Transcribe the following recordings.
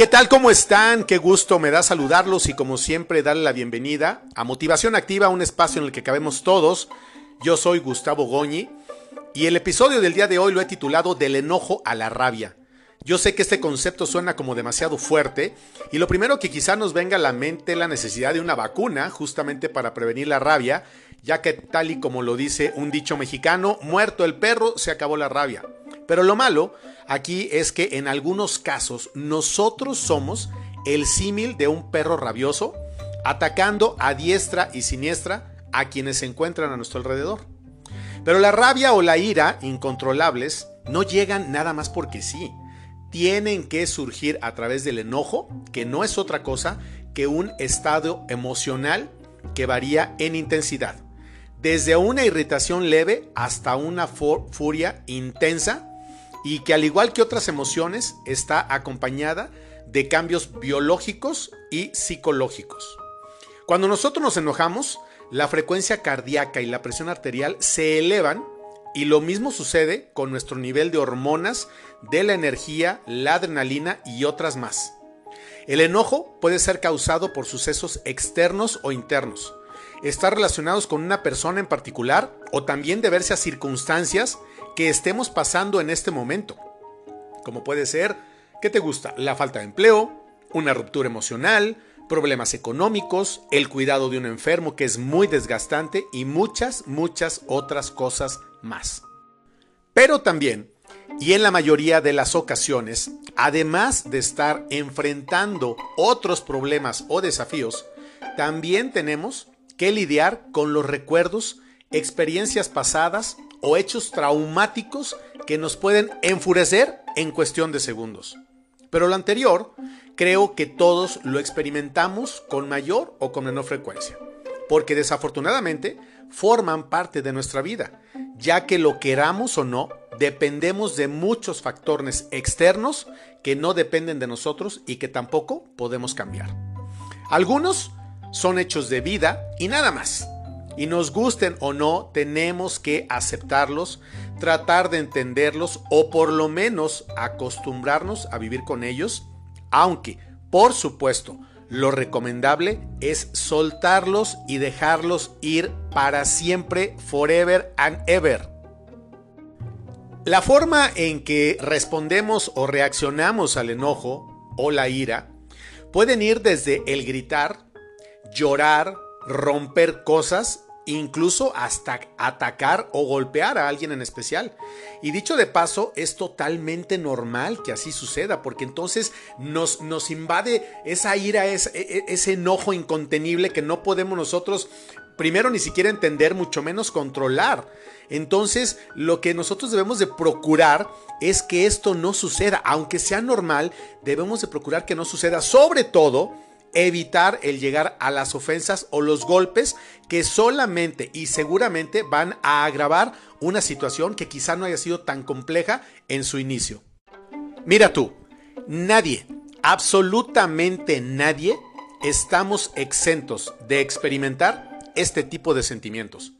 ¿Qué tal? ¿Cómo están? Qué gusto me da saludarlos y como siempre darle la bienvenida a Motivación Activa, un espacio en el que cabemos todos. Yo soy Gustavo Goñi y el episodio del día de hoy lo he titulado Del enojo a la rabia. Yo sé que este concepto suena como demasiado fuerte y lo primero que quizá nos venga a la mente es la necesidad de una vacuna justamente para prevenir la rabia, ya que tal y como lo dice un dicho mexicano, muerto el perro, se acabó la rabia. Pero lo malo aquí es que en algunos casos nosotros somos el símil de un perro rabioso atacando a diestra y siniestra a quienes se encuentran a nuestro alrededor. Pero la rabia o la ira incontrolables no llegan nada más porque sí. Tienen que surgir a través del enojo, que no es otra cosa que un estado emocional que varía en intensidad. Desde una irritación leve hasta una furia intensa y que al igual que otras emociones está acompañada de cambios biológicos y psicológicos. Cuando nosotros nos enojamos, la frecuencia cardíaca y la presión arterial se elevan y lo mismo sucede con nuestro nivel de hormonas, de la energía, la adrenalina y otras más. El enojo puede ser causado por sucesos externos o internos. Está relacionados con una persona en particular o también deberse a circunstancias que estemos pasando en este momento. Como puede ser, ¿qué te gusta? La falta de empleo, una ruptura emocional, problemas económicos, el cuidado de un enfermo que es muy desgastante y muchas, muchas otras cosas más. Pero también, y en la mayoría de las ocasiones, además de estar enfrentando otros problemas o desafíos, también tenemos que lidiar con los recuerdos, experiencias pasadas o hechos traumáticos que nos pueden enfurecer en cuestión de segundos. Pero lo anterior, creo que todos lo experimentamos con mayor o con menor frecuencia, porque desafortunadamente forman parte de nuestra vida, ya que lo queramos o no, dependemos de muchos factores externos que no dependen de nosotros y que tampoco podemos cambiar. Algunos son hechos de vida y nada más y nos gusten o no, tenemos que aceptarlos, tratar de entenderlos o por lo menos acostumbrarnos a vivir con ellos, aunque, por supuesto, lo recomendable es soltarlos y dejarlos ir para siempre, forever and ever. La forma en que respondemos o reaccionamos al enojo o la ira pueden ir desde el gritar, llorar, romper cosas incluso hasta atacar o golpear a alguien en especial. Y dicho de paso, es totalmente normal que así suceda, porque entonces nos, nos invade esa ira, ese, e, ese enojo incontenible que no podemos nosotros primero ni siquiera entender, mucho menos controlar. Entonces, lo que nosotros debemos de procurar es que esto no suceda, aunque sea normal, debemos de procurar que no suceda, sobre todo evitar el llegar a las ofensas o los golpes que solamente y seguramente van a agravar una situación que quizá no haya sido tan compleja en su inicio. Mira tú, nadie, absolutamente nadie, estamos exentos de experimentar este tipo de sentimientos,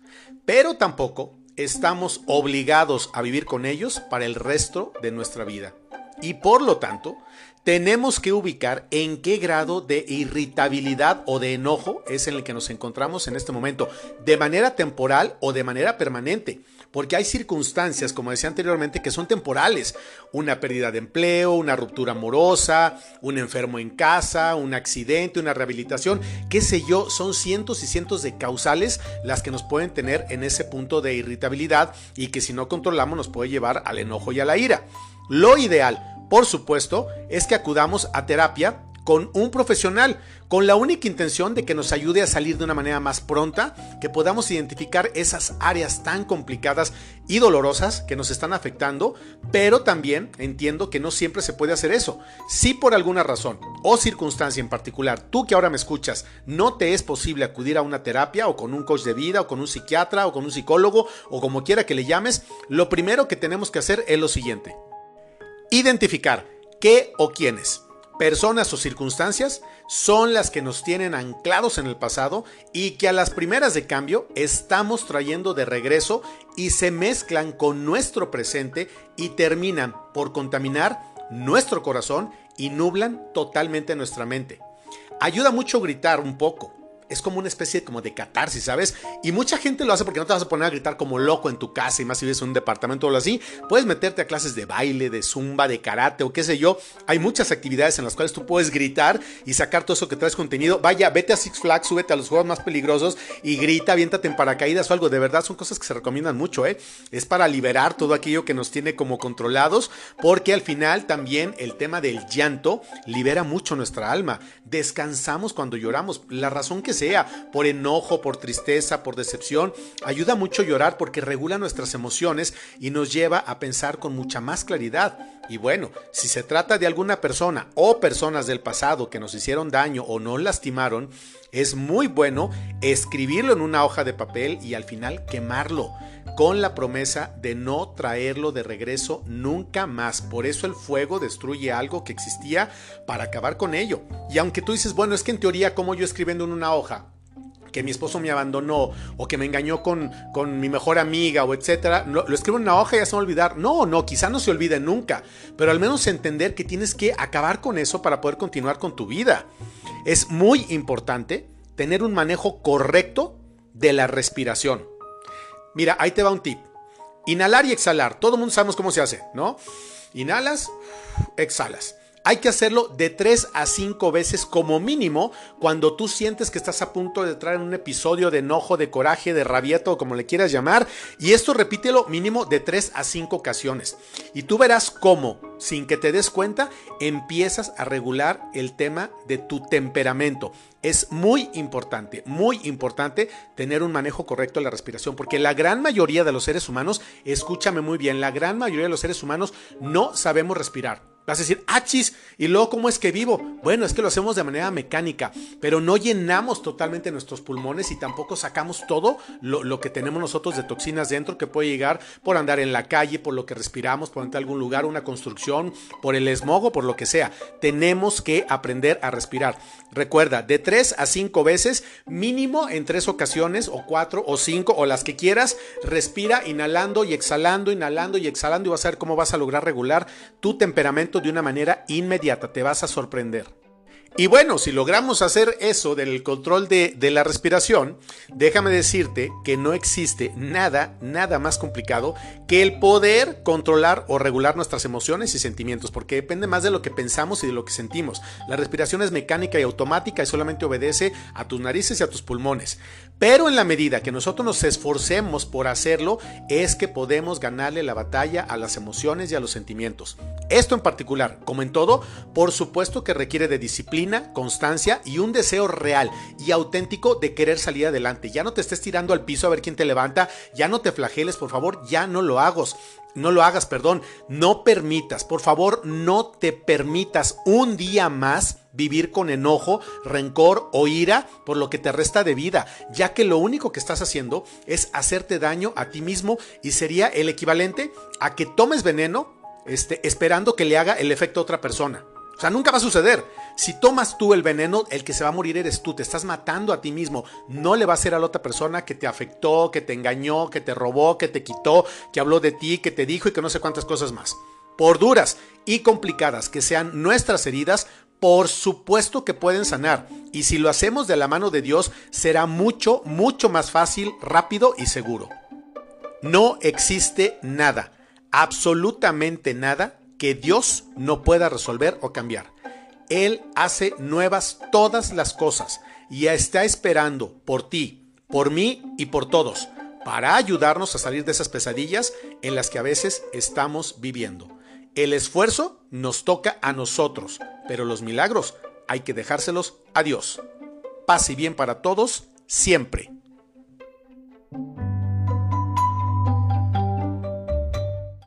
pero tampoco estamos obligados a vivir con ellos para el resto de nuestra vida. Y por lo tanto, tenemos que ubicar en qué grado de irritabilidad o de enojo es en el que nos encontramos en este momento, de manera temporal o de manera permanente. Porque hay circunstancias, como decía anteriormente, que son temporales. Una pérdida de empleo, una ruptura amorosa, un enfermo en casa, un accidente, una rehabilitación, qué sé yo, son cientos y cientos de causales las que nos pueden tener en ese punto de irritabilidad y que si no controlamos nos puede llevar al enojo y a la ira. Lo ideal, por supuesto, es que acudamos a terapia con un profesional, con la única intención de que nos ayude a salir de una manera más pronta, que podamos identificar esas áreas tan complicadas y dolorosas que nos están afectando, pero también entiendo que no siempre se puede hacer eso. Si por alguna razón o circunstancia en particular, tú que ahora me escuchas, no te es posible acudir a una terapia o con un coach de vida o con un psiquiatra o con un psicólogo o como quiera que le llames, lo primero que tenemos que hacer es lo siguiente. Identificar qué o quiénes, personas o circunstancias son las que nos tienen anclados en el pasado y que a las primeras de cambio estamos trayendo de regreso y se mezclan con nuestro presente y terminan por contaminar nuestro corazón y nublan totalmente nuestra mente. Ayuda mucho gritar un poco, es como una especie como de catarsis, ¿sabes? Y mucha gente lo hace porque no te vas a poner a gritar como loco en tu casa y más si vives en un departamento o algo así. Puedes meterte a clases de baile, de zumba, de karate o qué sé yo. Hay muchas actividades en las cuales tú puedes gritar y sacar todo eso que traes contenido. Vaya, vete a Six Flags, súbete a los juegos más peligrosos y grita, aviéntate en paracaídas o algo. De verdad son cosas que se recomiendan mucho, ¿eh? Es para liberar todo aquello que nos tiene como controlados porque al final también el tema del llanto libera mucho nuestra alma. Descansamos cuando lloramos. La razón que sea, por enojo, por tristeza, por decepción. Ayuda mucho llorar porque regula nuestras emociones y nos lleva a pensar con mucha más claridad. Y bueno, si se trata de alguna persona o personas del pasado que nos hicieron daño o nos lastimaron, es muy bueno escribirlo en una hoja de papel y al final quemarlo con la promesa de no traerlo de regreso nunca más. Por eso el fuego destruye algo que existía para acabar con ello. Y aunque tú dices, bueno, es que en teoría como yo escribiendo en una hoja, que mi esposo me abandonó o que me engañó con, con mi mejor amiga o etcétera, lo, escribo en una hoja y ya se va a olvidar. No, no, quizá no se olvide nunca, pero al menos entender que tienes que acabar con eso para poder continuar con tu vida. Es muy importante tener un manejo correcto de la respiración. Mira, ahí te va un tip. Inhalar y exhalar. Todo el mundo sabemos cómo se hace, ¿no? Inhalas, exhalas. Hay que hacerlo de 3 a 5 veces como mínimo cuando tú sientes que estás a punto de entrar en un episodio de enojo, de coraje, de rabieta o como le quieras llamar. Y esto repítelo mínimo de 3 a 5 ocasiones. Y tú verás cómo, sin que te des cuenta, empiezas a regular el tema de tu temperamento. Es muy importante, muy importante tener un manejo correcto de la respiración, porque la gran mayoría de los seres humanos, escúchame muy bien, la gran mayoría de los seres humanos no sabemos respirar. Vas a decir, achis, ah, y luego, ¿cómo es que vivo? Bueno, es que lo hacemos de manera mecánica, pero no llenamos totalmente nuestros pulmones y tampoco sacamos todo lo, lo, que tenemos nosotros de toxinas dentro que puede llegar por andar en la calle, por lo que respiramos, por entrar algún lugar, una construcción, por el smog o por lo que sea. Tenemos que aprender a respirar. Recuerda, de 3 a 5 veces, mínimo en tres ocasiones, o cuatro, o cinco, o las que quieras, respira inhalando y exhalando, inhalando y exhalando, y vas a ver cómo vas a lograr regular tu temperamento de una manera inmediata, te vas a sorprender. Y bueno, si logramos hacer eso del control de, de, la respiración, déjame decirte que no existe nada, nada más complicado que el poder controlar o regular nuestras emociones y sentimientos, porque depende más de lo que pensamos y de lo que sentimos. La respiración es mecánica y automática y solamente obedece a tus narices y a tus pulmones. Pero en la medida que nosotros nos esforcemos por hacerlo, es que podemos ganarle la batalla a las emociones y a los sentimientos. Esto en particular, como en todo, por supuesto que requiere de disciplina, constancia y un deseo real y auténtico de querer salir adelante. Ya no te estés tirando al piso a ver quién te levanta, ya no te flageles, por favor, ya no lo hagas. No lo hagas, perdón. No permitas, por favor, no te permitas un día más vivir con enojo, rencor o ira por lo que te resta de vida, ya que lo único que estás haciendo es hacerte daño a ti mismo y sería el equivalente a que tomes veneno este, esperando que le haga el efecto a otra persona. O sea, nunca va a suceder. Si tomas tú el veneno, el que se va a morir eres tú. Te estás matando a ti mismo. No le va a ser a la otra persona que te afectó, que te engañó, que te robó, que te quitó, que habló de ti, que te dijo y que no sé cuántas cosas más. Por duras y complicadas que sean nuestras heridas, por supuesto que pueden sanar. Y si lo hacemos de la mano de Dios, será mucho, mucho más fácil, rápido y seguro. No existe nada, absolutamente nada, que Dios no pueda resolver o cambiar. Él hace nuevas todas las cosas y está esperando por ti, por mí y por todos para ayudarnos a salir de esas pesadillas en las que a veces estamos viviendo. El esfuerzo nos toca a nosotros, pero los milagros hay que dejárselos a Dios. Paz y bien para todos, siempre.